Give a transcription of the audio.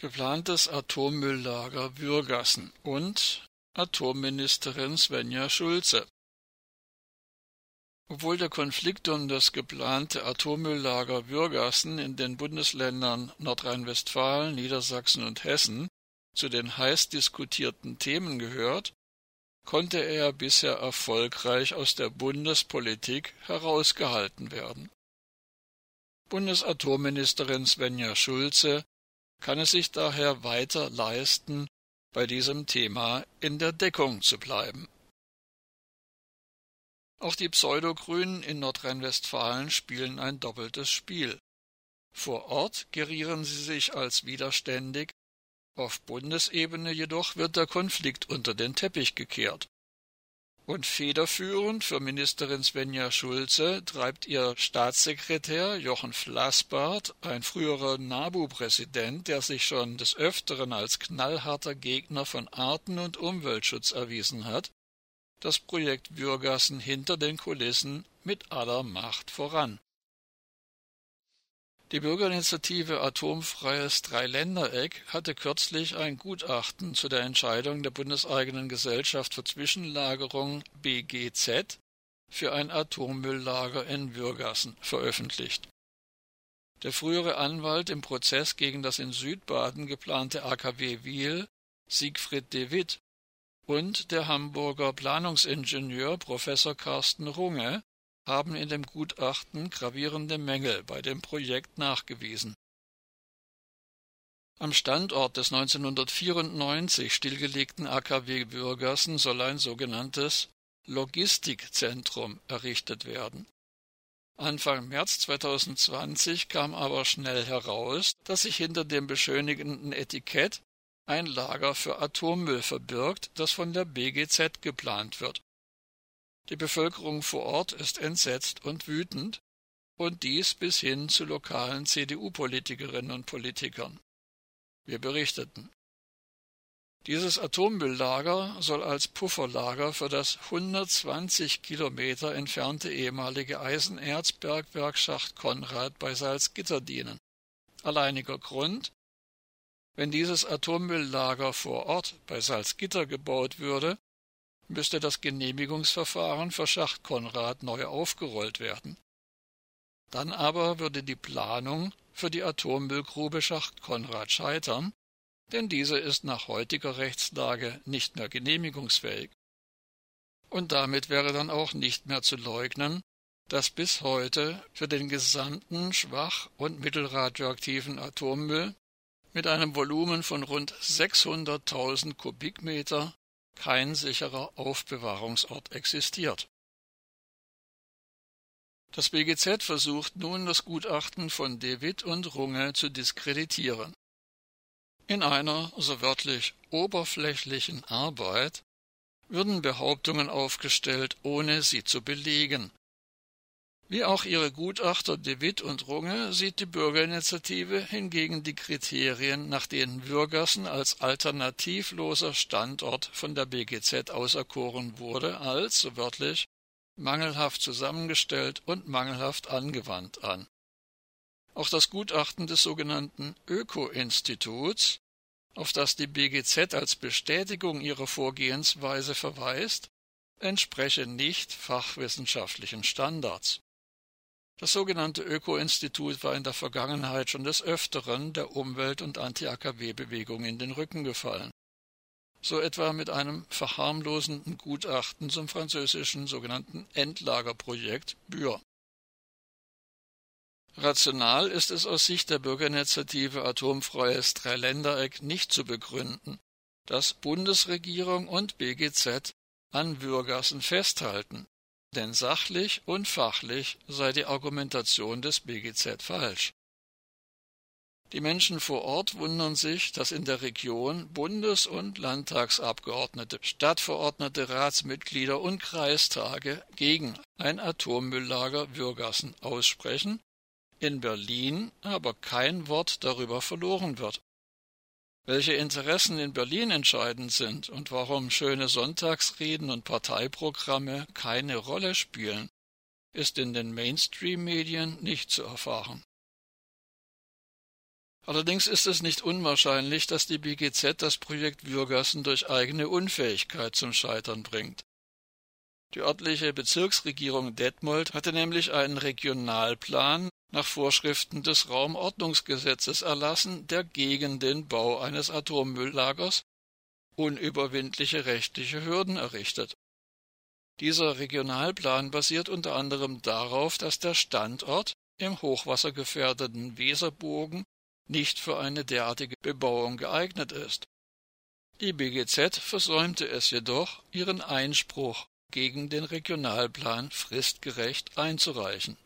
geplantes Atommülllager Würgassen und Atomministerin Svenja Schulze. Obwohl der Konflikt um das geplante Atommülllager Würgassen in den Bundesländern Nordrhein-Westfalen, Niedersachsen und Hessen zu den heiß diskutierten Themen gehört, konnte er bisher erfolgreich aus der Bundespolitik herausgehalten werden. Bundesatomministerin Svenja Schulze kann es sich daher weiter leisten, bei diesem Thema in der Deckung zu bleiben. Auch die Pseudogrünen in Nordrhein-Westfalen spielen ein doppeltes Spiel. Vor Ort gerieren sie sich als widerständig, auf Bundesebene jedoch wird der Konflikt unter den Teppich gekehrt. Und federführend für Ministerin Svenja Schulze treibt ihr Staatssekretär Jochen Flassbart, ein früherer NABU-Präsident, der sich schon des Öfteren als knallharter Gegner von Arten- und Umweltschutz erwiesen hat, das Projekt Würgassen hinter den Kulissen mit aller Macht voran. Die Bürgerinitiative Atomfreies Dreiländereck hatte kürzlich ein Gutachten zu der Entscheidung der bundeseigenen Gesellschaft für Zwischenlagerung BGZ für ein Atommülllager in Würgassen veröffentlicht. Der frühere Anwalt im Prozess gegen das in Südbaden geplante AKW Wiel, Siegfried de Witt, und der Hamburger Planungsingenieur Professor Carsten Runge haben in dem Gutachten gravierende Mängel bei dem Projekt nachgewiesen. Am Standort des 1994 stillgelegten AKW Würgassen soll ein sogenanntes Logistikzentrum errichtet werden. Anfang März 2020 kam aber schnell heraus, dass sich hinter dem beschönigenden Etikett ein Lager für Atommüll verbirgt, das von der BGZ geplant wird. Die Bevölkerung vor Ort ist entsetzt und wütend, und dies bis hin zu lokalen CDU-Politikerinnen und Politikern. Wir berichteten. Dieses Atommülllager soll als Pufferlager für das 120 Kilometer entfernte ehemalige Eisenerzbergwerk Schacht Konrad bei Salzgitter dienen. Alleiniger Grund, wenn dieses Atommülllager vor Ort bei Salzgitter gebaut würde, müsste das Genehmigungsverfahren für Schacht Konrad neu aufgerollt werden. Dann aber würde die Planung für die Atommüllgrube Schacht Konrad scheitern, denn diese ist nach heutiger Rechtslage nicht mehr genehmigungsfähig. Und damit wäre dann auch nicht mehr zu leugnen, dass bis heute für den gesamten schwach und mittelradioaktiven Atommüll mit einem Volumen von rund 600.000 Kubikmeter kein sicherer Aufbewahrungsort existiert. Das BGZ versucht nun das Gutachten von De Witt und Runge zu diskreditieren. In einer, so wörtlich, oberflächlichen Arbeit würden Behauptungen aufgestellt, ohne sie zu belegen, wie auch ihre Gutachter De Witt und Runge sieht die Bürgerinitiative hingegen die Kriterien, nach denen Würgassen als alternativloser Standort von der BGZ auserkoren wurde, als, so wörtlich, mangelhaft zusammengestellt und mangelhaft angewandt an. Auch das Gutachten des sogenannten Öko-Instituts, auf das die BGZ als Bestätigung ihrer Vorgehensweise verweist, entspreche nicht fachwissenschaftlichen Standards. Das sogenannte Öko-Institut war in der Vergangenheit schon des Öfteren der Umwelt- und Anti-AKW-Bewegung in den Rücken gefallen. So etwa mit einem verharmlosenden Gutachten zum französischen sogenannten Endlagerprojekt Bür. Rational ist es aus Sicht der Bürgerinitiative Atomfreies Dreiländereck nicht zu begründen, dass Bundesregierung und BGZ an Würgassen festhalten denn sachlich und fachlich sei die Argumentation des BGZ falsch. Die Menschen vor Ort wundern sich, dass in der Region Bundes- und Landtagsabgeordnete, Stadtverordnete, Ratsmitglieder und Kreistage gegen ein Atommülllager Würgassen aussprechen, in Berlin aber kein Wort darüber verloren wird. Welche Interessen in Berlin entscheidend sind und warum schöne Sonntagsreden und Parteiprogramme keine Rolle spielen, ist in den Mainstream-Medien nicht zu erfahren. Allerdings ist es nicht unwahrscheinlich, dass die BGZ das Projekt Würgassen durch eigene Unfähigkeit zum Scheitern bringt. Die örtliche Bezirksregierung Detmold hatte nämlich einen Regionalplan nach Vorschriften des Raumordnungsgesetzes erlassen, der gegen den Bau eines Atommülllagers unüberwindliche rechtliche Hürden errichtet. Dieser Regionalplan basiert unter anderem darauf, dass der Standort im hochwassergefährdeten Weserbogen nicht für eine derartige Bebauung geeignet ist. Die BGZ versäumte es jedoch, ihren Einspruch gegen den Regionalplan fristgerecht einzureichen